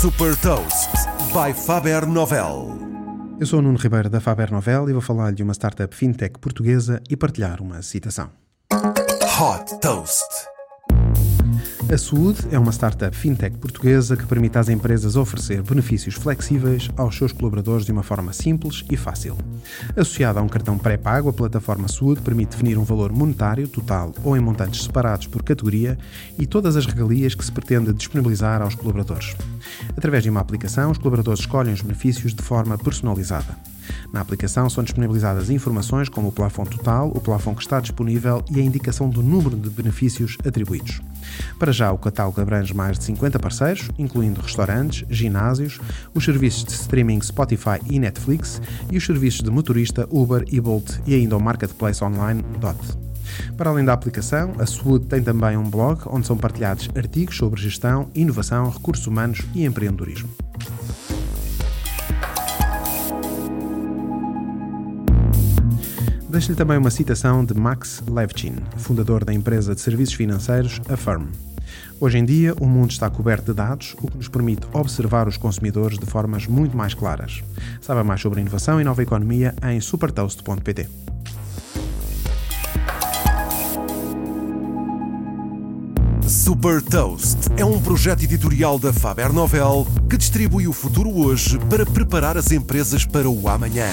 Super Toast by Faber Novel. Eu sou o Nuno Ribeiro da Faber Novel e vou falar de uma startup fintech portuguesa e partilhar uma citação. Hot Toast. A Saúde é uma startup fintech portuguesa que permite às empresas oferecer benefícios flexíveis aos seus colaboradores de uma forma simples e fácil. Associada a um cartão pré-pago, a plataforma Saúde permite definir um valor monetário total ou em montantes separados por categoria e todas as regalias que se pretende disponibilizar aos colaboradores. Através de uma aplicação, os colaboradores escolhem os benefícios de forma personalizada. Na aplicação são disponibilizadas informações como o plafond total, o plafond que está disponível e a indicação do número de benefícios atribuídos. Para já, o catálogo abrange mais de 50 parceiros, incluindo restaurantes, ginásios, os serviços de streaming Spotify e Netflix e os serviços de motorista Uber e Bolt e ainda o marketplace online Dot. Para além da aplicação, a Saúde tem também um blog onde são partilhados artigos sobre gestão, inovação, recursos humanos e empreendedorismo. Deixo-lhe também uma citação de Max Levchin, fundador da empresa de serviços financeiros Affirm. Hoje em dia, o mundo está coberto de dados, o que nos permite observar os consumidores de formas muito mais claras. Saiba mais sobre inovação e nova economia em supertoast.pt. Super Toast é um projeto editorial da Faber Novel que distribui o futuro hoje para preparar as empresas para o amanhã.